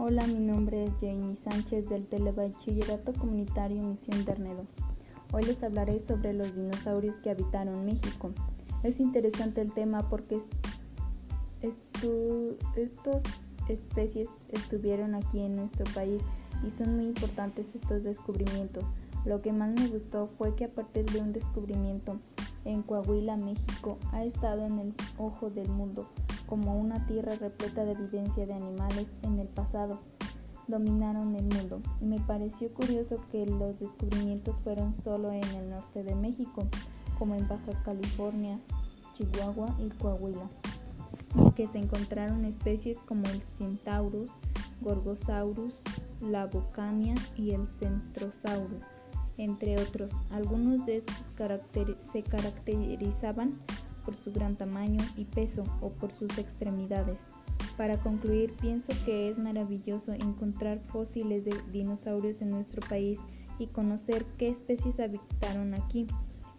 Hola, mi nombre es Jamie Sánchez del Telebachillerato Comunitario Misión Ternedo. Hoy les hablaré sobre los dinosaurios que habitaron México. Es interesante el tema porque estas especies estuvieron aquí en nuestro país y son muy importantes estos descubrimientos. Lo que más me gustó fue que a partir de un descubrimiento en Coahuila, México, ha estado en el ojo del mundo como una tierra repleta de evidencia de animales en el pasado dominaron el mundo. Me pareció curioso que los descubrimientos fueron solo en el norte de México, como en Baja California, Chihuahua y Coahuila, y que se encontraron especies como el Centaurus, Gorgosaurus, la Bocania y el Centrosaurus, entre otros. Algunos de estos se caracterizaban por su gran tamaño y peso o por sus extremidades. Para concluir, pienso que es maravilloso encontrar fósiles de dinosaurios en nuestro país y conocer qué especies habitaron aquí.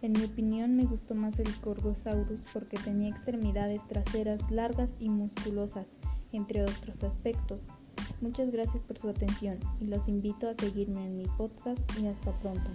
En mi opinión me gustó más el Gorgosaurus porque tenía extremidades traseras largas y musculosas, entre otros aspectos. Muchas gracias por su atención y los invito a seguirme en mi podcast y hasta pronto.